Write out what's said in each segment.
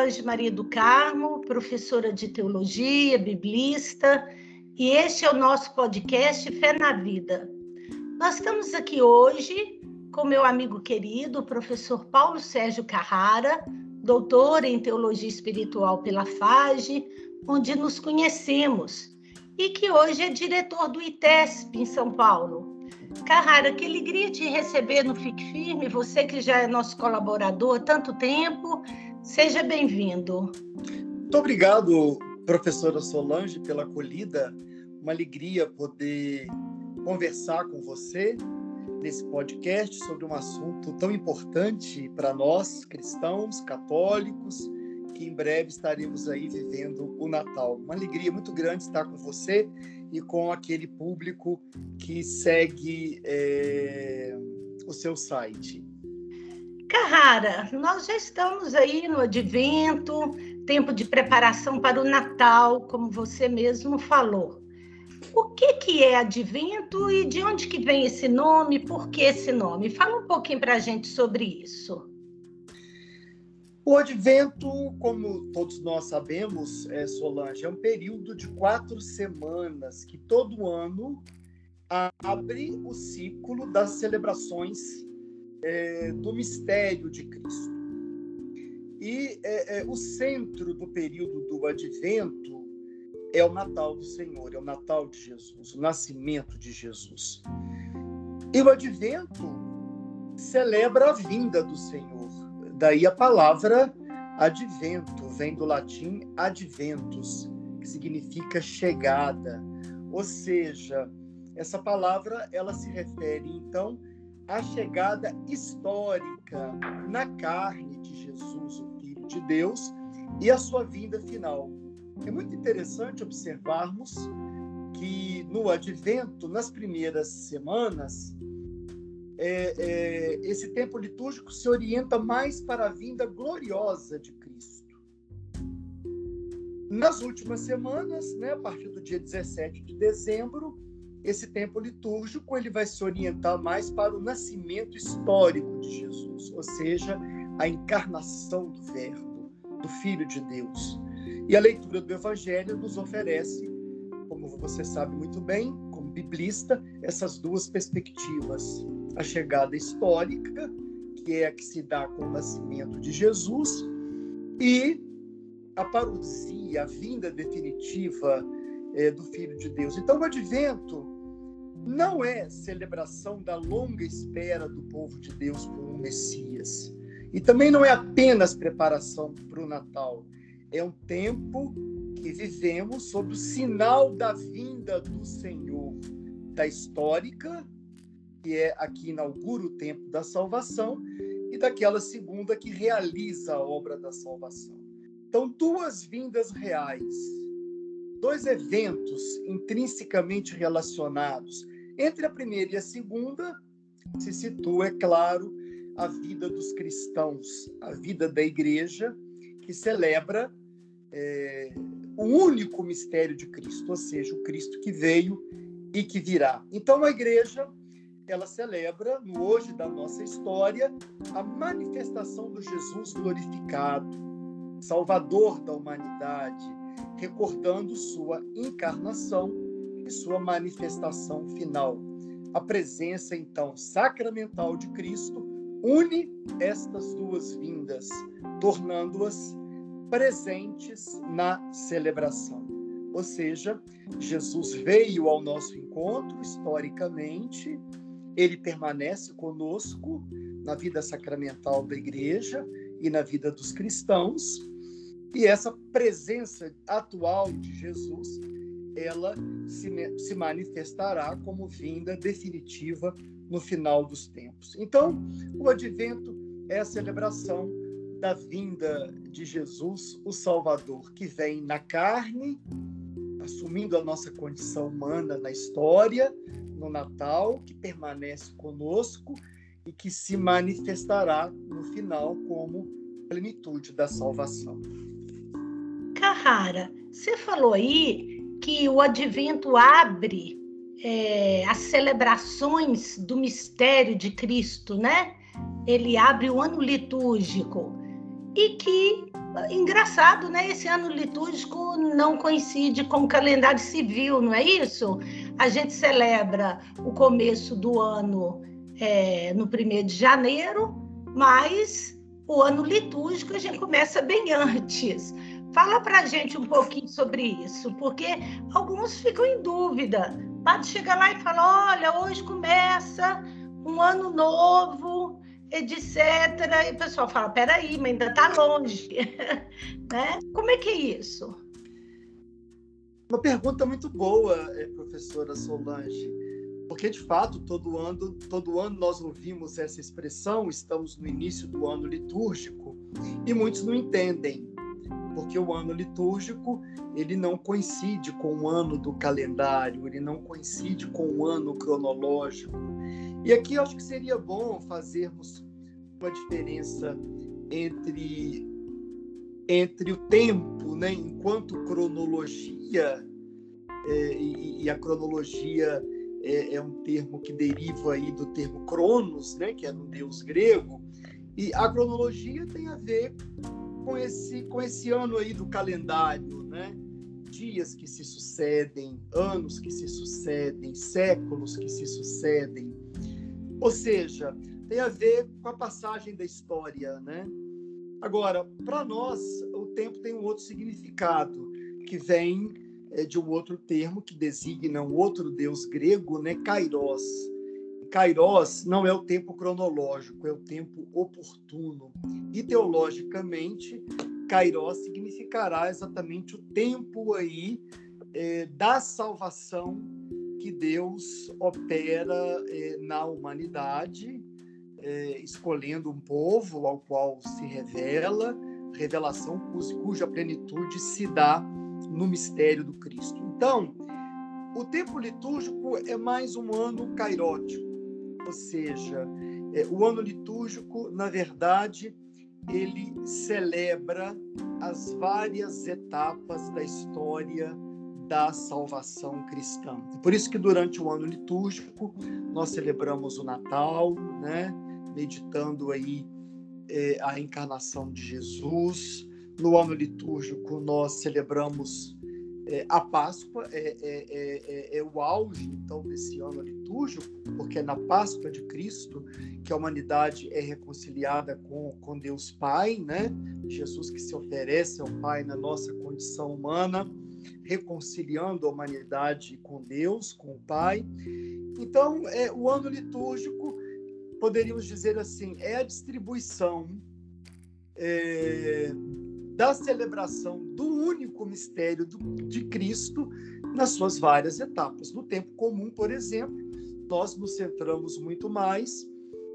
Solange Maria do Carmo, professora de teologia, biblista, e este é o nosso podcast Fé na Vida. Nós estamos aqui hoje com meu amigo querido, o professor Paulo Sérgio Carrara, doutor em teologia espiritual pela FAGE, onde nos conhecemos, e que hoje é diretor do ITESP em São Paulo. Carrara, que alegria te receber no Fique Firme, você que já é nosso colaborador há tanto tempo. Seja bem-vindo. Muito obrigado, professora Solange, pela acolhida. Uma alegria poder conversar com você nesse podcast sobre um assunto tão importante para nós, cristãos, católicos, que em breve estaremos aí vivendo o Natal. Uma alegria muito grande estar com você e com aquele público que segue é, o seu site. Carrara, nós já estamos aí no advento, tempo de preparação para o Natal, como você mesmo falou. O que, que é advento e de onde que vem esse nome? Por que esse nome? Fala um pouquinho para a gente sobre isso. O advento, como todos nós sabemos, é, Solange, é um período de quatro semanas que todo ano abre o ciclo das celebrações é, do mistério de Cristo. E é, é, o centro do período do advento é o Natal do Senhor, é o Natal de Jesus, o nascimento de Jesus. E o advento celebra a vinda do Senhor. Daí a palavra advento, vem do latim adventus, que significa chegada. Ou seja, essa palavra ela se refere então a chegada histórica na carne de Jesus, o Filho de Deus, e a sua vinda final. É muito interessante observarmos que no advento, nas primeiras semanas, é, é, esse tempo litúrgico se orienta mais para a vinda gloriosa de Cristo. Nas últimas semanas, né, a partir do dia 17 de dezembro, esse tempo litúrgico ele vai se orientar mais para o nascimento histórico de Jesus, ou seja, a encarnação do Verbo, do Filho de Deus. E a leitura do Evangelho nos oferece, como você sabe muito bem, como biblista, essas duas perspectivas: a chegada histórica, que é a que se dá com o nascimento de Jesus, e a parousia, a vinda definitiva é, do Filho de Deus. Então, o advento não é celebração da longa espera do povo de Deus por um Messias. E também não é apenas preparação para o Natal. É um tempo que vivemos sob o sinal da vinda do Senhor, da histórica, que é a que inaugura o tempo da salvação, e daquela segunda que realiza a obra da salvação. Então, duas vindas reais dois eventos intrinsecamente relacionados. Entre a primeira e a segunda, se situa, é claro, a vida dos cristãos, a vida da igreja, que celebra é, o único mistério de Cristo, ou seja, o Cristo que veio e que virá. Então, a igreja ela celebra, no hoje da nossa história, a manifestação do Jesus glorificado, Salvador da humanidade, recordando sua encarnação e sua manifestação final. A presença, então, sacramental de Cristo une estas duas vindas, tornando-as presentes na celebração. Ou seja, Jesus veio ao nosso encontro historicamente, ele permanece conosco na vida sacramental da igreja e na vida dos cristãos, e essa presença atual de Jesus, ela se, se manifestará como vinda definitiva no final dos tempos. Então, o advento é a celebração da vinda de Jesus, o Salvador, que vem na carne, assumindo a nossa condição humana na história, no Natal, que permanece conosco e que se manifestará no final como plenitude da salvação. Carrara, você falou aí que o advento abre é, as celebrações do mistério de Cristo, né? Ele abre o ano litúrgico e que engraçado, né? Esse ano litúrgico não coincide com o calendário civil, não é isso? A gente celebra o começo do ano é, no primeiro de janeiro, mas o ano litúrgico a gente começa bem antes. Fala para a gente um pouquinho sobre isso, porque alguns ficam em dúvida. Pode chegar lá e falar: olha, hoje começa um ano novo, etc. E o pessoal fala: peraí, mas ainda está longe. né? Como é que é isso? Uma pergunta muito boa, eh, professora Solange, porque de fato todo ano, todo ano nós ouvimos essa expressão, estamos no início do ano litúrgico e muitos não entendem porque o ano litúrgico ele não coincide com o ano do calendário, ele não coincide com o ano cronológico. E aqui eu acho que seria bom fazermos uma diferença entre entre o tempo, né, enquanto cronologia é, e, e, a cronologia é, é, um termo que deriva aí do termo Cronos, né, que é um deus grego, e a cronologia tem a ver com esse, com esse ano aí do calendário, né? Dias que se sucedem, anos que se sucedem, séculos que se sucedem. Ou seja, tem a ver com a passagem da história, né? Agora, para nós, o tempo tem um outro significado, que vem é, de um outro termo que designa um outro deus grego, né? Kairos Kairos não é o tempo cronológico, é o tempo oportuno. E teologicamente, Kairos significará exatamente o tempo aí é, da salvação que Deus opera é, na humanidade, é, escolhendo um povo ao qual se revela, revelação cuja plenitude se dá no mistério do Cristo. Então, o tempo litúrgico é mais um ano cairótico ou seja, é, o ano litúrgico, na verdade, ele celebra as várias etapas da história da salvação cristã. Por isso que durante o ano litúrgico nós celebramos o Natal, né? meditando aí é, a encarnação de Jesus. No ano litúrgico nós celebramos é, a Páscoa é, é, é, é, o auge, então, desse ano litúrgico, porque é na Páscoa de Cristo que a humanidade é reconciliada com, com Deus Pai, né? Jesus que se oferece ao Pai na nossa condição humana, reconciliando a humanidade com Deus, com o Pai. Então, é, o ano litúrgico, poderíamos dizer assim, é a distribuição é, da celebração do único mistério do, de Cristo nas suas várias etapas. No tempo comum, por exemplo, nós nos centramos muito mais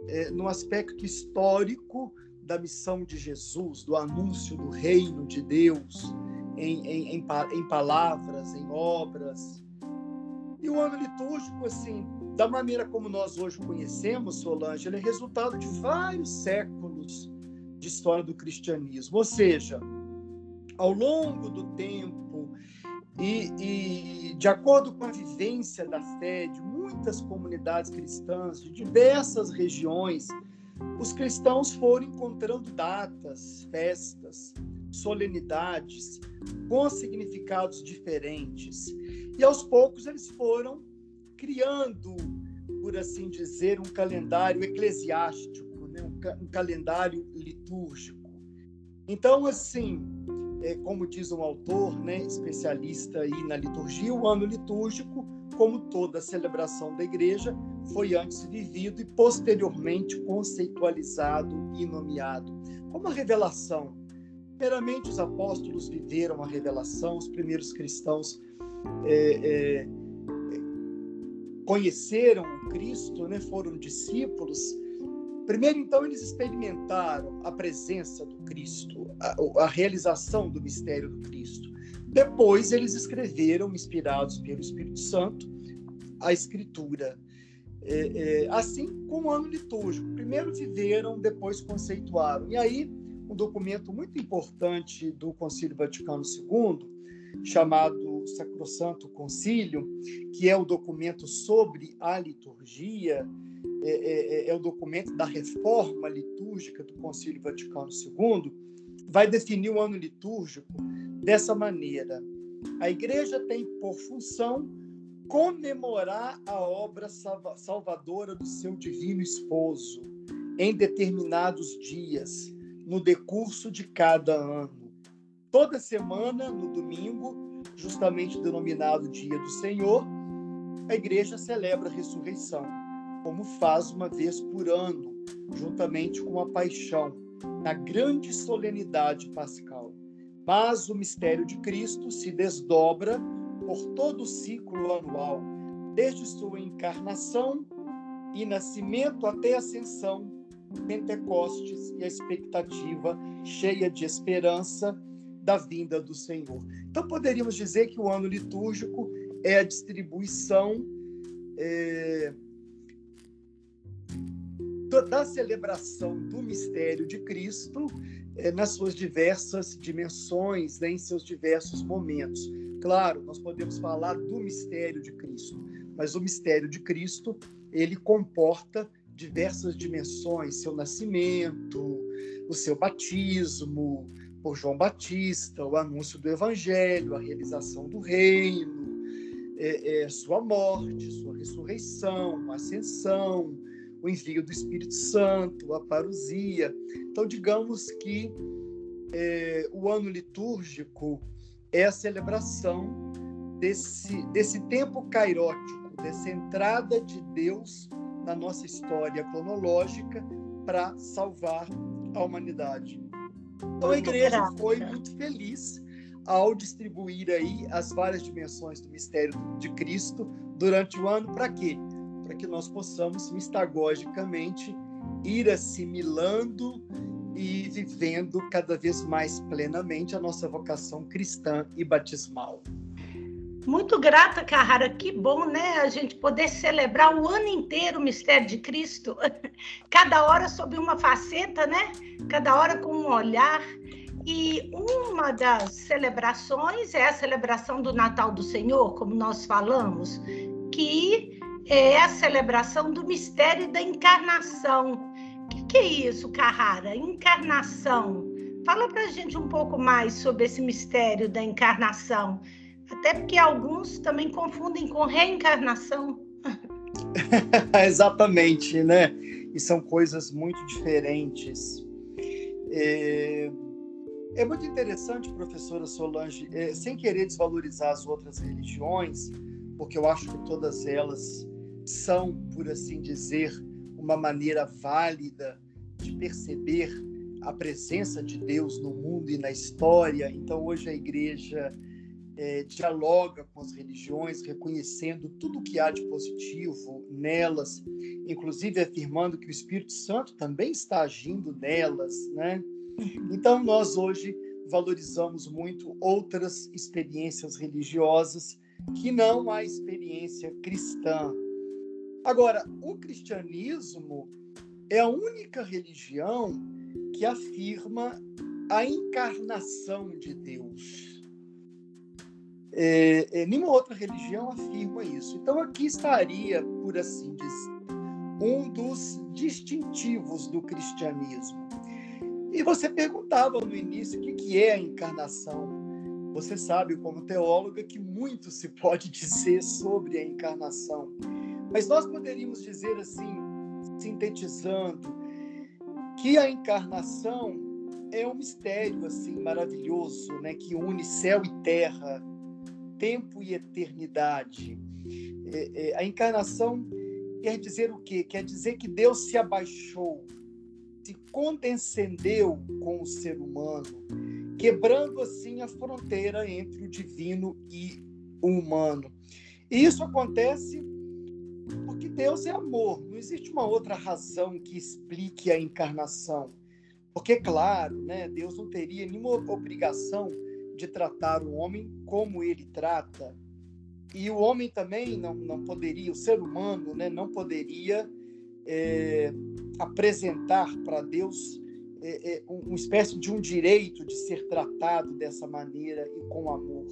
é, no aspecto histórico da missão de Jesus, do anúncio do reino de Deus, em, em, em, em palavras, em obras. E o ano litúrgico, assim, da maneira como nós hoje conhecemos, Solange, ele é resultado de vários séculos de história do cristianismo. Ou seja, ao longo do tempo e, e, de acordo com a vivência da fé de muitas comunidades cristãs de diversas regiões, os cristãos foram encontrando datas, festas, solenidades com significados diferentes. E aos poucos eles foram criando, por assim dizer, um calendário eclesiástico, né? um, ca um calendário litúrgico. Então, assim, como diz um autor, né, especialista aí na liturgia, o ano litúrgico, como toda celebração da igreja, foi antes vivido e posteriormente conceitualizado e nomeado como a revelação. Primeiramente, os apóstolos viveram a revelação, os primeiros cristãos é, é, conheceram Cristo, né, foram discípulos Primeiro, então, eles experimentaram a presença do Cristo, a, a, realização do mistério do Cristo. Depois, eles escreveram, inspirados pelo Espírito Santo, a Escritura. É, é, assim como o ano litúrgico. Primeiro viveram, depois conceituaram. E aí, um documento muito importante do Concílio Vaticano II, chamado Sacrosanto Concílio, que é o documento sobre a liturgia, é, é, é, é, o documento da reforma litúrgica do Concílio Vaticano II, vai definir o ano litúrgico dessa maneira. A igreja tem por função comemorar a obra salvadora do seu divino esposo em determinados dias, no decurso de cada ano. Toda semana, no domingo, justamente denominado Dia do Senhor, a igreja celebra a ressurreição, como faz uma vez por ano, juntamente com a paixão, na grande solenidade pascal. Mas o mistério de Cristo se desdobra por todo o ciclo anual, desde sua encarnação e nascimento até ascensão, Pentecostes e a expectativa cheia de esperança da vinda do Senhor. Então poderíamos dizer que o ano litúrgico é a distribuição é, da celebração do mistério de Cristo é, nas suas diversas dimensões, né, em seus diversos momentos. Claro, nós podemos falar do mistério de Cristo, mas o mistério de Cristo ele comporta diversas dimensões: seu nascimento, o seu batismo por João Batista, o anúncio do Evangelho, a realização do reino, é, é, sua morte, sua ressurreição, ascensão, o envio do Espírito Santo, a parousia. Então, digamos que é, o ano litúrgico é a celebração desse, desse tempo cairótico, dessa entrada de Deus na nossa história cronológica para salvar a humanidade. Então a igreja foi muito feliz ao distribuir aí as várias dimensões do mistério de Cristo durante o ano para quê? Para que nós possamos mistagogicamente ir assimilando e vivendo cada vez mais plenamente a nossa vocação cristã e batismal. Muito grata, Carrara. Que bom, né? A gente poder celebrar o ano inteiro o mistério de Cristo, cada hora sob uma faceta, né? Cada hora com um olhar. E uma das celebrações é a celebração do Natal do Senhor, como nós falamos, que é a celebração do mistério da encarnação que é isso, Carrara? Encarnação. Fala para a gente um pouco mais sobre esse mistério da encarnação. Até porque alguns também confundem com reencarnação. Exatamente, né? E são coisas muito diferentes. É, é muito interessante, professora Solange, é, sem querer desvalorizar as outras religiões, porque eu acho que todas elas são, por assim dizer, uma maneira válida de perceber a presença de Deus no mundo e na história. Então, hoje a igreja é, dialoga com as religiões, reconhecendo tudo que há de positivo nelas, inclusive afirmando que o Espírito Santo também está agindo nelas, né? Então, nós hoje valorizamos muito outras experiências religiosas que não a experiência cristã. Agora, o cristianismo é a única religião que afirma a encarnação de Deus. É, é, nenhuma outra religião afirma isso. Então, aqui estaria, por assim dizer, um dos distintivos do cristianismo. E você perguntava no início o que, que é a encarnação. Você sabe, como teóloga, que muito se pode dizer sobre a encarnação. Mas nós poderíamos dizer assim, sintetizando que a encarnação é um mistério assim maravilhoso, né, que une céu e terra, tempo e eternidade. É, é, a encarnação quer dizer o quê? Quer dizer que Deus se abaixou, se condescendeu com o ser humano, quebrando assim a fronteira entre o divino e o humano. E isso acontece Deus é amor, não existe uma outra razão que explique a encarnação. Porque, claro, né, Deus não teria nenhuma obrigação de tratar o homem como ele trata. E o homem também não, não poderia, o ser humano né, não poderia é, apresentar para Deus é, é, uma espécie de um direito de ser tratado dessa maneira e com amor.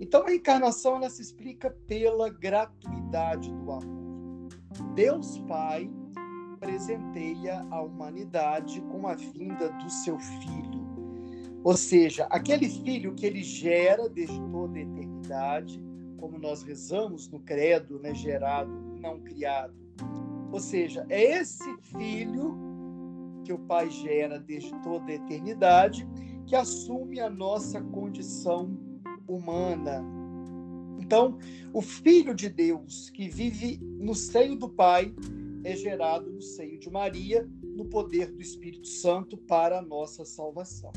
Então a encarnação ela se explica pela gratuidade do amor. Deus Pai presenteia a humanidade com a vinda do seu Filho. Ou seja, aquele filho que ele gera desde toda a eternidade, como nós rezamos no credo, né, gerado, não criado. Ou seja, é esse filho que o Pai gera desde toda a eternidade que assume a nossa condição humana. Então, o Filho de Deus que vive no seio do Pai é gerado no seio de Maria, no poder do Espírito Santo para a nossa salvação.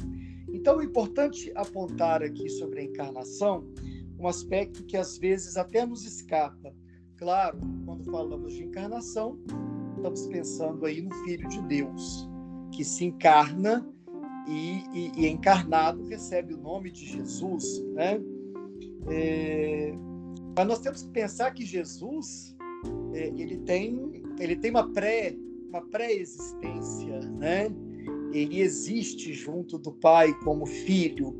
Então, é importante apontar aqui sobre a encarnação um aspecto que às vezes até nos escapa. Claro, quando falamos de encarnação, estamos pensando aí no Filho de Deus, que se encarna e, e, e encarnado recebe o nome de Jesus, né? É, mas nós temos que pensar que Jesus é, ele tem ele tem uma pré uma pré-existência, né? Ele existe junto do Pai como filho.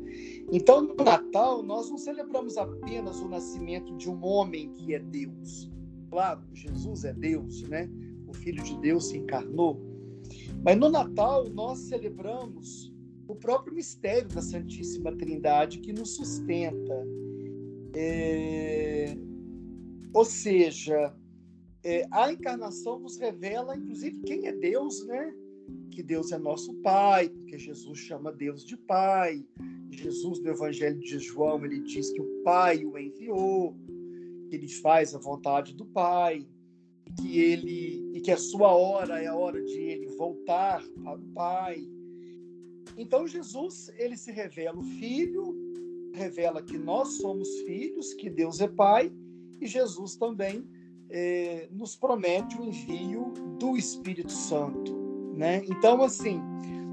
Então, no Natal, nós não celebramos apenas o nascimento de um homem que é Deus. Claro, Jesus é Deus, né? O Filho de Deus se encarnou. Mas no Natal, nós celebramos o próprio mistério da Santíssima Trindade que nos sustenta. É... Ou seja, é, a encarnação nos revela, inclusive, quem é Deus, né? Que Deus é nosso Pai, porque Jesus chama Deus de Pai. Jesus, no Evangelho de João, ele diz que o Pai o enviou, que ele faz a vontade do Pai, que ele e que a sua hora é a hora de ele voltar para o Pai. Então Jesus, ele se revela o filho, revela que nós somos filhos, que Deus é pai, e Jesus também é, nos promete o envio do Espírito Santo, né? Então assim,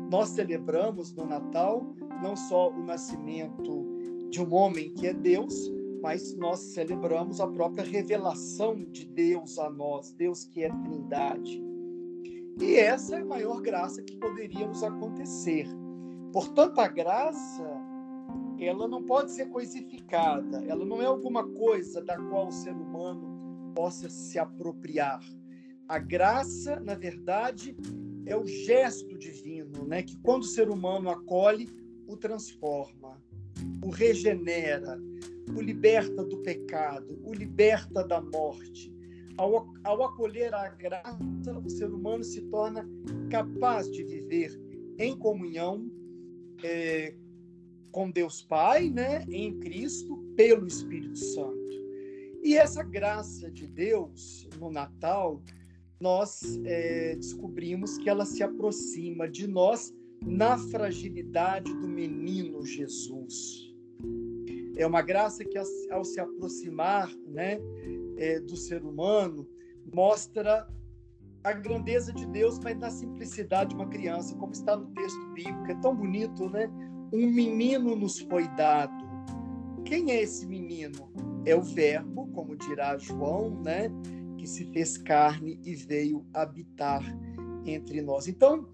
nós celebramos no Natal não só o nascimento de um homem que é Deus, mas nós celebramos a própria revelação de Deus a nós, Deus que é Trindade. E essa é a maior graça que poderia nos acontecer Portanto, a graça, ela não pode ser coisificada, ela não é alguma coisa da qual o ser humano possa se apropriar. A graça, na verdade, é o gesto divino, né, que quando o ser humano acolhe, o transforma, o regenera, o liberta do pecado, o liberta da morte. Ao, ao acolher a graça, o ser humano se torna capaz de viver em comunhão é, com Deus Pai, né, em Cristo, pelo Espírito Santo. E essa graça de Deus no Natal, nós é, descobrimos que ela se aproxima de nós na fragilidade do menino Jesus. É uma graça que, ao se aproximar né, é, do ser humano, mostra a grandeza de Deus, mas na simplicidade de uma criança, como está no texto bíblico. É tão bonito, né? Um menino nos foi dado. Quem é esse menino? É o Verbo, como dirá João, né? Que se fez carne e veio habitar entre nós. Então,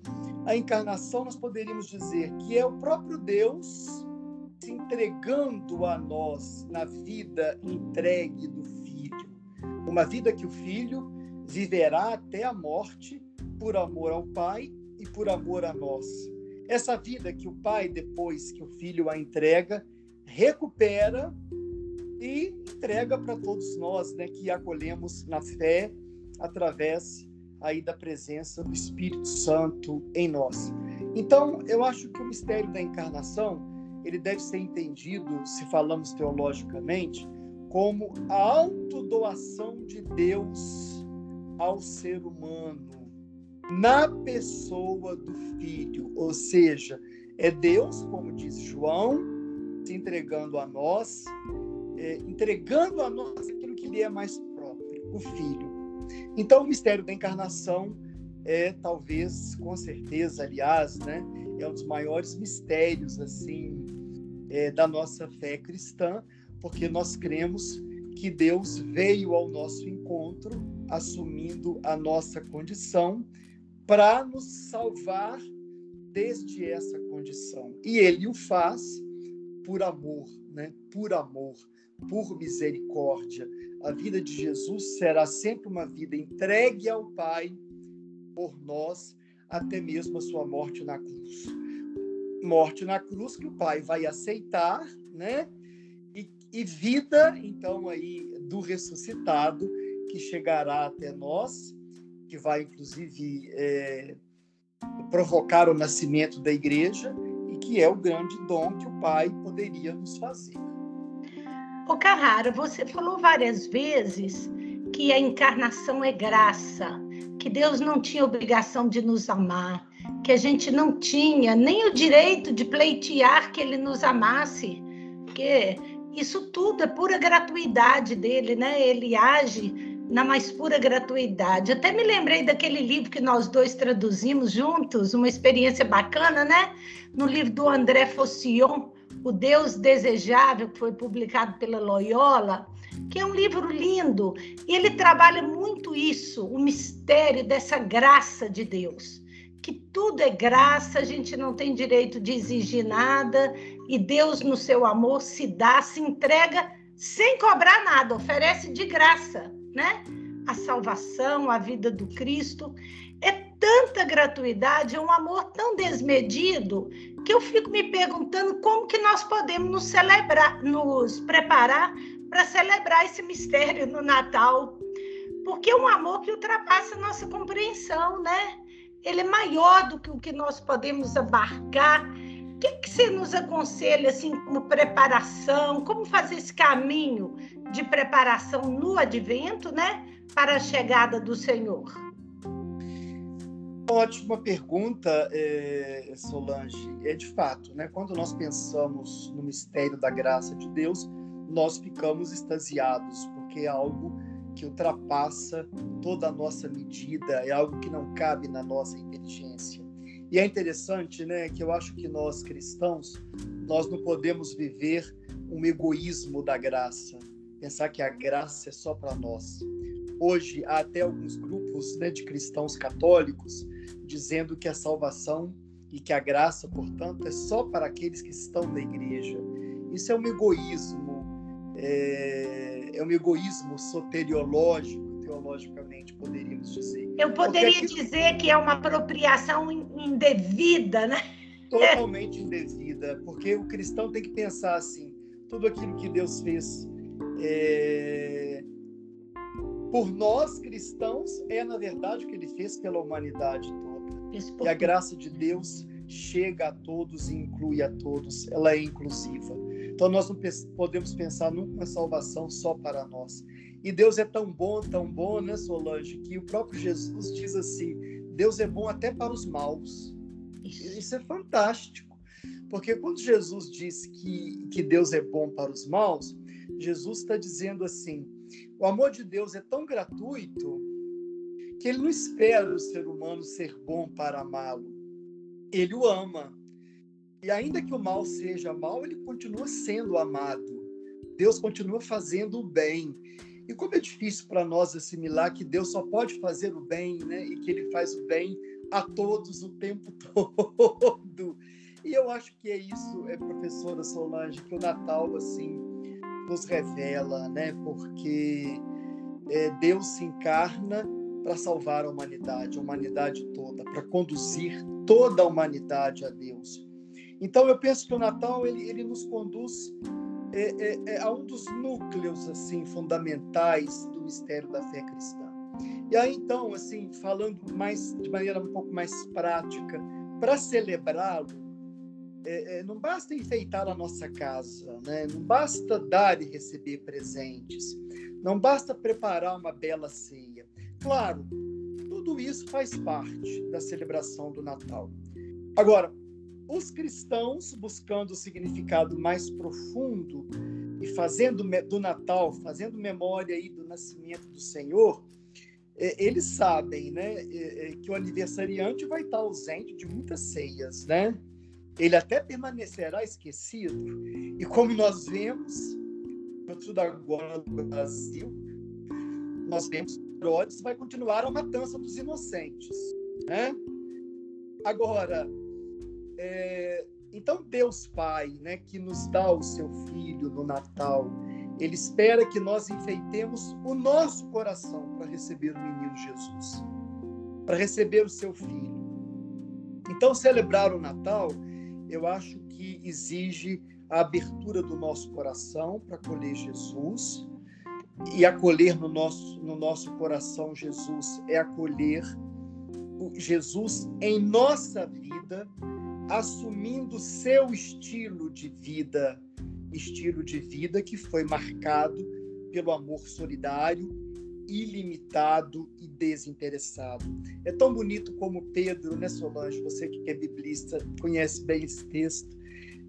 a encarnação nós poderíamos dizer que é o próprio Deus se entregando a nós na vida entregue do Filho. Uma vida que o Filho viverá até a morte por amor ao Pai e por amor a nós. Essa vida que o Pai, depois que o Filho a entrega, recupera e entrega para todos nós, né, que acolhemos na fé através aí da presença do Espírito Santo em nós. Então, eu acho que o mistério da encarnação, ele deve ser entendido, se falamos teologicamente, como a autodoação de Deus ao ser humano na pessoa do Filho, ou seja, é Deus, como diz João, se entregando a nós, é, entregando a nós aquilo que lhe é mais próprio, o Filho. Então, o mistério da encarnação é talvez, com certeza, aliás, né, é um dos maiores mistérios assim é, da nossa fé cristã, porque nós cremos que Deus veio ao nosso encontro, assumindo a nossa condição, para nos salvar desde essa condição. E Ele o faz por amor, né? por amor, por misericórdia. A vida de Jesus será sempre uma vida entregue ao Pai por nós, até mesmo a sua morte na cruz. morte na cruz que o Pai vai aceitar, né? E, e vida, então aí do ressuscitado que chegará até nós, que vai inclusive é, provocar o nascimento da igreja e que é o grande dom que o Pai poderia nos fazer. O Carrara, você falou várias vezes que a encarnação é graça, que Deus não tinha obrigação de nos amar, que a gente não tinha nem o direito de pleitear que ele nos amasse, porque isso tudo é pura gratuidade dele, né? Ele age na mais pura gratuidade. Até me lembrei daquele livro que nós dois traduzimos juntos, uma experiência bacana, né? No livro do André Fossillon, O Deus Desejável, que foi publicado pela Loyola, que é um livro lindo, e ele trabalha muito isso, o mistério dessa graça de Deus. Que tudo é graça, a gente não tem direito de exigir nada, e Deus, no seu amor, se dá, se entrega sem cobrar nada, oferece de graça, né? A salvação, a vida do Cristo. É tanta gratuidade, é um amor tão desmedido, que eu fico me perguntando como que nós podemos nos celebrar, nos preparar para celebrar esse mistério no Natal, porque é um amor que ultrapassa a nossa compreensão, né? Ele é maior do que o que nós podemos abarcar. Que, você nos aconselha, assim, como preparação, como fazer esse caminho de preparação no advento, né, para a chegada do Senhor? Ótima pergunta, é, Solange. É de fato, né? Quando nós pensamos no mistério da graça de Deus, nós ficamos extasiados, porque é algo que ultrapassa toda a nossa medida, é algo que não cabe na nossa inteligência. E é interessante, né, que eu acho que nós cristãos, nós não podemos viver um egoísmo da graça, pensar que a graça é só para nós. Hoje há até alguns grupos né, de cristãos católicos dizendo que a salvação e que a graça, portanto, é só para aqueles que estão na igreja. Isso é um egoísmo é, é um egoísmo soteriológico, teologicamente, poderíamos dizer. Eu poderia aqui, dizer que é uma apropriação indevida, né? Totalmente indevida, porque o cristão tem que pensar assim: tudo aquilo que Deus fez é, por nós cristãos é, na verdade, o que ele fez pela humanidade toda. E a graça de Deus chega a todos e inclui a todos, ela é inclusiva. Então nós não podemos pensar numa salvação só para nós. E Deus é tão bom, tão bom, né, Solange, que o próprio Jesus diz assim: Deus é bom até para os maus. Isso é fantástico. Porque quando Jesus diz que, que Deus é bom para os maus, Jesus está dizendo assim: o amor de Deus é tão gratuito que ele não espera o ser humano ser bom para amá-lo. Ele o ama. E ainda que o mal seja mal, ele continua sendo amado. Deus continua fazendo o bem. E como é difícil para nós assimilar que Deus só pode fazer o bem, né? E que ele faz o bem a todos o tempo todo. E eu acho que é isso, é professora Solange, que o Natal assim nos revela, né? Porque é, Deus se encarna para salvar a humanidade, a humanidade toda, para conduzir toda a humanidade a Deus. Então eu penso que o Natal ele, ele nos conduz é, é, é, a um dos núcleos assim fundamentais do mistério da fé cristã. E aí então assim falando mais de maneira um pouco mais prática, para celebrá-lo é, é, não basta enfeitar a nossa casa, né? não basta dar e receber presentes, não basta preparar uma bela ceia. Claro, tudo isso faz parte da celebração do Natal. Agora, os cristãos, buscando o significado mais profundo e fazendo do Natal, fazendo memória aí do nascimento do Senhor, é, eles sabem, né, é, é, que o aniversariante vai estar ausente de muitas ceias, né? Ele até permanecerá esquecido. E como nós vemos, tudo agora no Brasil, nós vemos que Herodes vai continuar a matança dos inocentes, né? Agora, é, então, Deus Pai, né, que nos dá o seu Filho no Natal, ele espera que nós enfeitemos o nosso coração para receber o menino Jesus, para receber o seu Filho. Então, celebrar o Natal eu acho que exige a abertura do nosso coração para acolher Jesus. E acolher no nosso, no nosso coração Jesus é acolher Jesus em nossa vida, assumindo seu estilo de vida, estilo de vida que foi marcado pelo amor solidário, ilimitado e desinteressado. É tão bonito como Pedro, né, Solange? Você que é biblista, conhece bem esse texto.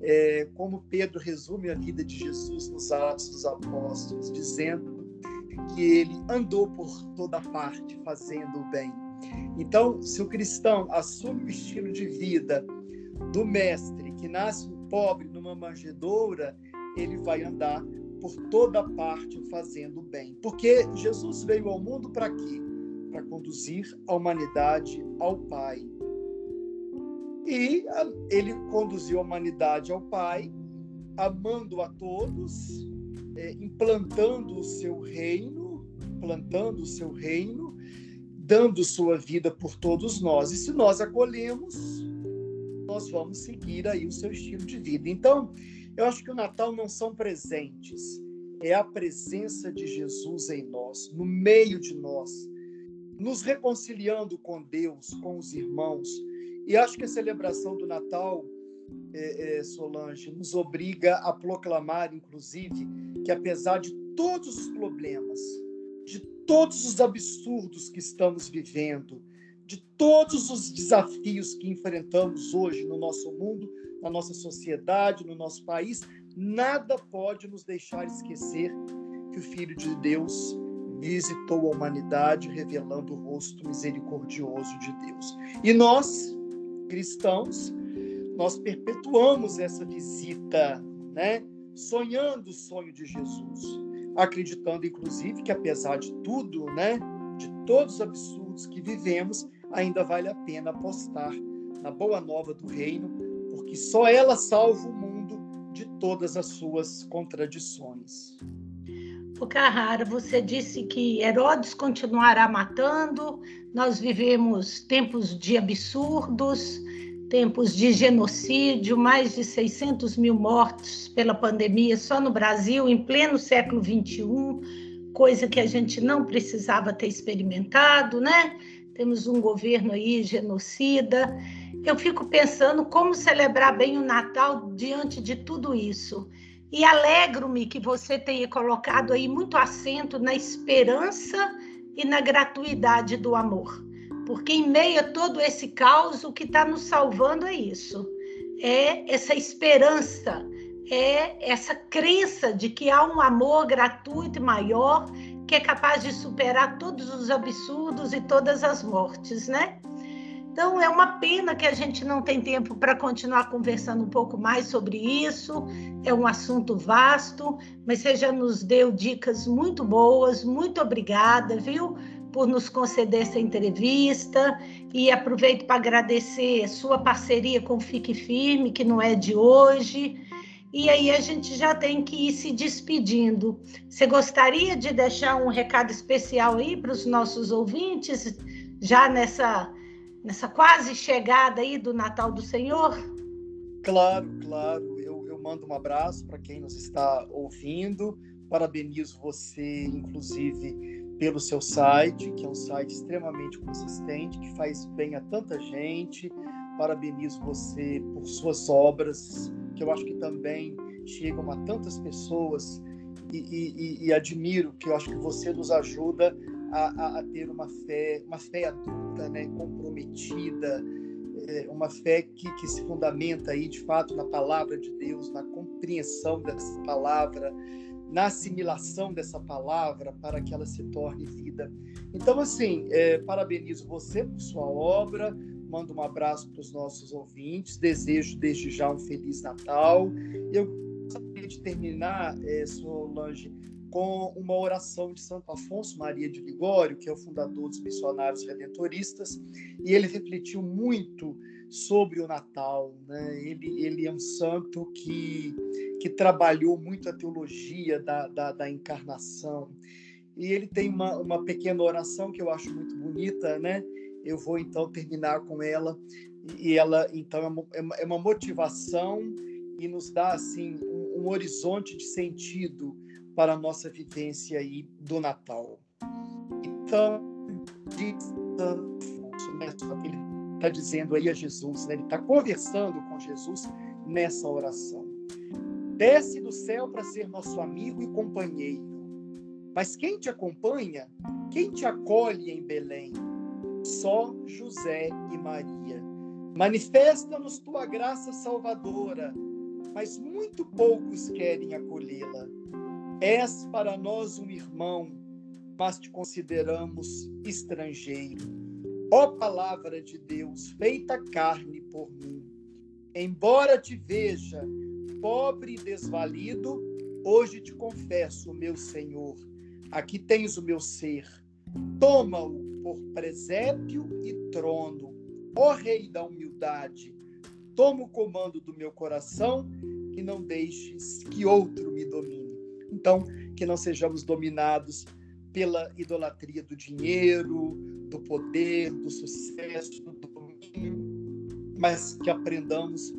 É, como Pedro resume a vida de Jesus nos Atos dos Apóstolos, dizendo que ele andou por toda parte fazendo o bem. Então, se o cristão assume o estilo de vida do mestre, que nasce pobre numa manjedoura, ele vai andar por toda parte fazendo bem. Porque Jesus veio ao mundo para quê? Para conduzir a humanidade ao Pai. E ele conduziu a humanidade ao Pai, amando a todos, é, implantando o seu reino, plantando o seu reino, dando sua vida por todos nós. E se nós acolhemos, nós vamos seguir aí o seu estilo de vida. Então, eu acho que o Natal não são presentes, é a presença de Jesus em nós, no meio de nós, nos reconciliando com Deus, com os irmãos. E acho que a celebração do Natal, é, é, Solange, nos obriga a proclamar, inclusive, que apesar de todos os problemas, de todos os absurdos que estamos vivendo, de todos os desafios que enfrentamos hoje no nosso mundo, na nossa sociedade, no nosso país, nada pode nos deixar esquecer que o Filho de Deus visitou a humanidade, revelando o rosto misericordioso de Deus. E nós, cristãos, nós perpetuamos essa visita, né? Sonhando o sonho de Jesus, acreditando inclusive que apesar de tudo, né, de todos os absurdos que vivemos, ainda vale a pena apostar na boa nova do reino, porque só ela salva o mundo de todas as suas contradições. Carrara, você disse que Herodes continuará matando, nós vivemos tempos de absurdos, tempos de genocídio, mais de 600 mil mortos pela pandemia só no Brasil, em pleno século XXI, coisa que a gente não precisava ter experimentado, né? Temos um governo aí genocida. Eu fico pensando como celebrar bem o Natal diante de tudo isso. E alegro-me que você tenha colocado aí muito acento na esperança e na gratuidade do amor. Porque em meio a todo esse caos, o que está nos salvando é isso. É essa esperança, é essa crença de que há um amor gratuito e maior que é capaz de superar todos os absurdos e todas as mortes, né? Então é uma pena que a gente não tem tempo para continuar conversando um pouco mais sobre isso. É um assunto vasto, mas você já nos deu dicas muito boas. Muito obrigada, viu? Por nos conceder essa entrevista e aproveito para agradecer sua parceria com o Fique Firme, que não é de hoje e aí a gente já tem que ir se despedindo. Você gostaria de deixar um recado especial aí para os nossos ouvintes, já nessa, nessa quase chegada aí do Natal do Senhor? Claro, claro. Eu, eu mando um abraço para quem nos está ouvindo. Parabenizo você, inclusive, pelo seu site, que é um site extremamente consistente, que faz bem a tanta gente. Parabenizo você por suas obras que eu acho que também chegam a tantas pessoas e, e, e admiro que eu acho que você nos ajuda a, a, a ter uma fé, uma fé adulta, né, comprometida, é, uma fé que, que se fundamenta aí de fato na palavra de Deus, na compreensão dessa palavra, na assimilação dessa palavra para que ela se torne vida. Então, assim, é, parabenizo você por sua obra, mando um abraço para os nossos ouvintes, desejo desde já um Feliz Natal. Eu gostaria de terminar, é, Solange, com uma oração de Santo Afonso Maria de Ligório, que é o fundador dos Missionários Redentoristas, e ele refletiu muito sobre o Natal. Né? Ele, ele é um santo que, que trabalhou muito a teologia da, da, da encarnação. E ele tem uma, uma pequena oração que eu acho muito bonita, né? Eu vou então terminar com ela, e ela então é uma, é uma motivação e nos dá assim um, horizonte de sentido para a nossa vivência aí do Natal. Então, ele está dizendo aí a Jesus, né? ele está conversando com Jesus nessa oração. Desce do céu para ser nosso amigo e companheiro. Mas quem te acompanha, quem te acolhe em Belém? Só José e Maria. Manifesta-nos tua graça salvadora, mas muito poucos querem acolhê-la. És para nós um irmão, mas te consideramos estrangeiro. Ó palavra de Deus, feita carne por mim. Embora te veja pobre e desvalido, hoje te confesso, meu Senhor, aqui tens o meu ser. Toma-o por presépio e trono, ó Rei da humildade. Toma o comando do meu coração e não deixes que outro me domine. Então, que não sejamos dominados pela idolatria do dinheiro, do poder, do sucesso, do domínio, mas que aprendamos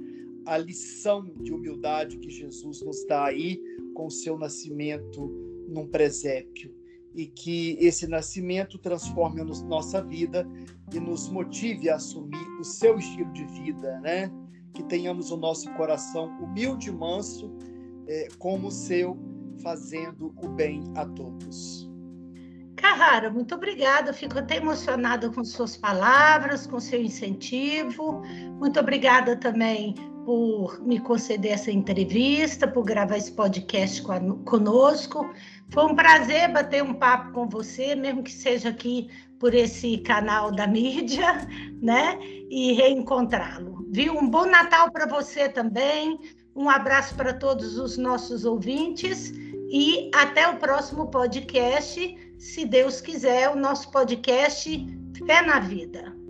a lição de humildade que Jesus nos dá aí com o seu nascimento num presépio e que esse nascimento transforme a nossa vida e nos motive a assumir o seu estilo de vida, né? Que tenhamos o nosso coração humilde e manso é, como o seu, fazendo o bem a todos. Carrara, muito obrigada. Fico até emocionada com suas palavras, com seu incentivo. Muito obrigada também por me conceder essa entrevista, por gravar esse podcast conosco. Foi um prazer bater um papo com você, mesmo que seja aqui por esse canal da mídia, né? E reencontrá-lo. Viu? Um bom Natal para você também. Um abraço para todos os nossos ouvintes e até o próximo podcast, se Deus quiser, o nosso podcast Fé na Vida.